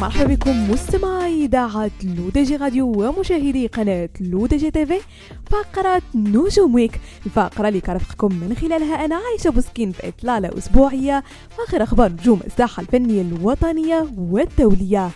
مرحبا بكم مستمعي إذاعة لودجي راديو ومشاهدي قناة لودجي تيفي فقرة نجوم ويك الفقرة اللي كرفقكم من خلالها أنا عايشة بوسكين في إطلالة أسبوعية آخر أخبار نجوم الساحة الفنية الوطنية والدولية.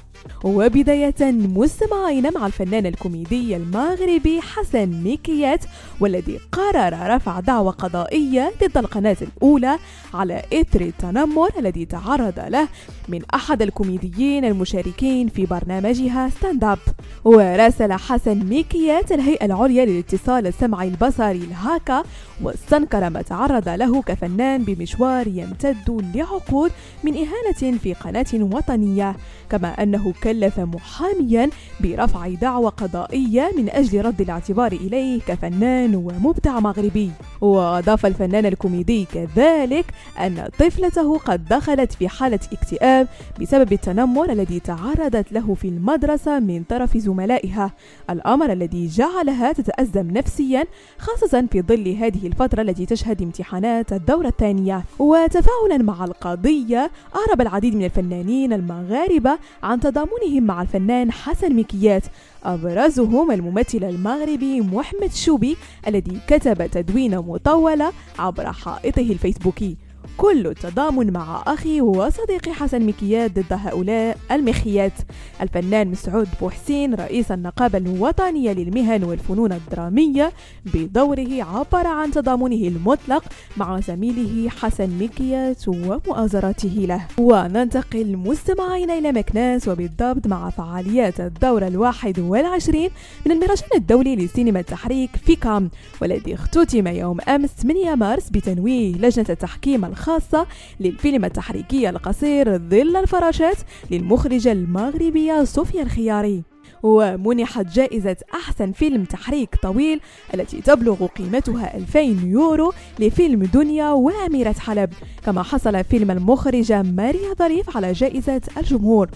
وبداية مستمعين مع الفنان الكوميدي المغربي حسن ميكيات والذي قرر رفع دعوى قضائية ضد القناة الأولى على إثر التنمر الذي تعرض له من أحد الكوميديين المشاركين في برنامجها stand up وراسل حسن ميكيات الهيئة العليا للاتصال السمعي البصري الهاكا واستنكر ما تعرض له كفنان بمشوار يمتد لعقود من إهانة في قناة وطنية. كما أنه كلف محاميا برفع دعوى قضائية من أجل رد الاعتبار إليه كفنان ومبدع مغربي. وأضاف الفنان الكوميدي كذلك أن طفلته قد دخلت في حالة اكتئاب بسبب التنمر الذي تعرضت له في المدرسة من طرف زملائها. الأمر الذي جعلها تتأزم نفسيا خاصة في ظل هذه الفترة التي تشهد امتحانات الدورة الثانية. وتفاعلا مع القضية أعرب العديد من الفنانين المغاربة عن تضامنهم مع الفنان حسن مكيات أبرزهم الممثل المغربي محمد شوبي الذي كتب تدوين مطولة عبر حائطه الفيسبوكي. كل التضامن مع أخي وصديقي حسن مكيات ضد هؤلاء المخيات. الفنان مسعود بوحسين رئيس النقابة الوطنية للمهن والفنون الدرامية بدوره عبر عن تضامنه المطلق مع زميله حسن مكيات ومؤازرته له. وننتقل مستمعين إلى مكناس وبالضبط مع فعاليات الدورة الواحد والعشرين من المهرجان الدولي لسينما التحريك في كام والذي اختتم يوم أمس 8 مارس بتنويه لجنة التحكيم الخاصة للفيلم التحريكي القصير ظل الفراشات للمخرجة المغربية صوفيا الخياري ومنحت جائزة أحسن فيلم تحريك طويل التي تبلغ قيمتها 2000 يورو لفيلم دنيا وأميرة حلب. كما حصل فيلم المخرجة ماريا ظريف على جائزة الجمهور.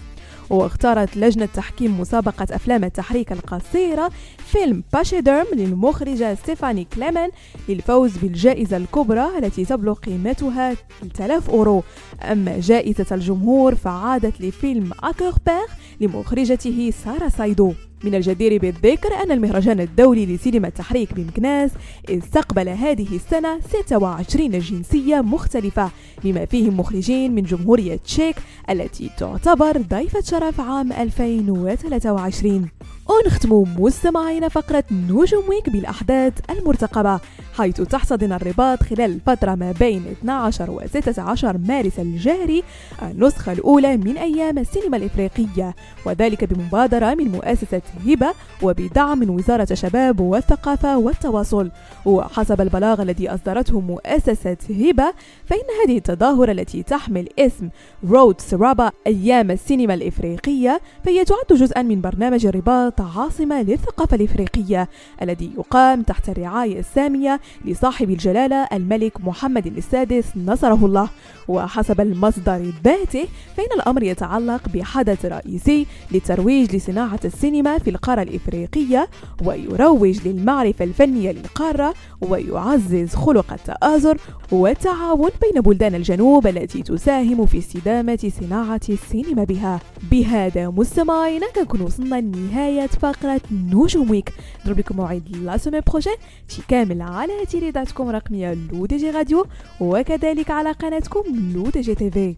واختارت لجنة تحكيم مسابقة أفلام التحريك القصيرة فيلم Pachyderme للمخرجة ستيفاني كليمن للفوز بالجائزة الكبرى التي تبلغ قيمتها 3000 أورو. أما جائزة الجمهور فعادت لفيلم À cœur perdu لمخرجته سارة سايدان. من الجدير بالذكر أن المهرجان الدولي لسينما التحريك بمكناس استقبل هذه السنة 26 جنسية مختلفة بما فيهم مخرجين من جمهورية تشيك التي تعتبر ضيفة شرف عام 2023 ونختم مستمعين فقرة نجوم ويك بالأحداث المرتقبة حيث تحتضن الرباط خلال الفترة ما بين 12 و 16 مارس الجاري النسخة الأولى من أيام السينما الإفريقية وذلك بمبادرة من مؤسسة هبة وبدعم من وزارة الشباب والثقافة والتواصل. وحسب البلاغ الذي أصدرته مؤسسة هبة فإن هذه التظاهرة التي تحمل اسم رود سرابا أيام السينما الإفريقية فهي تعد جزءا من برنامج الرباط عاصمة للثقافة الإفريقية الذي يقام تحت الرعاية السامية لصاحب الجلالة الملك محمد السادس نصره الله. وحسب المصدر ذاته فإن الأمر يتعلق بحدث رئيسي للترويج لصناعة السينما في القارة الإفريقية ويروج للمعرفة الفنية للقارة ويعزز خلق التآزر والتعاون بين بلدان الجنوب التي تساهم في استدامة صناعة السينما بها. بهذا مستمعينا كنكون وصلنا لنهاية فقرة نجوم week نضرب لكم موعد la semaine prochaine شي كامل على جريدتكم الرقمية L'ODJ Radio وكذلك على قناتكم L'ODJ TV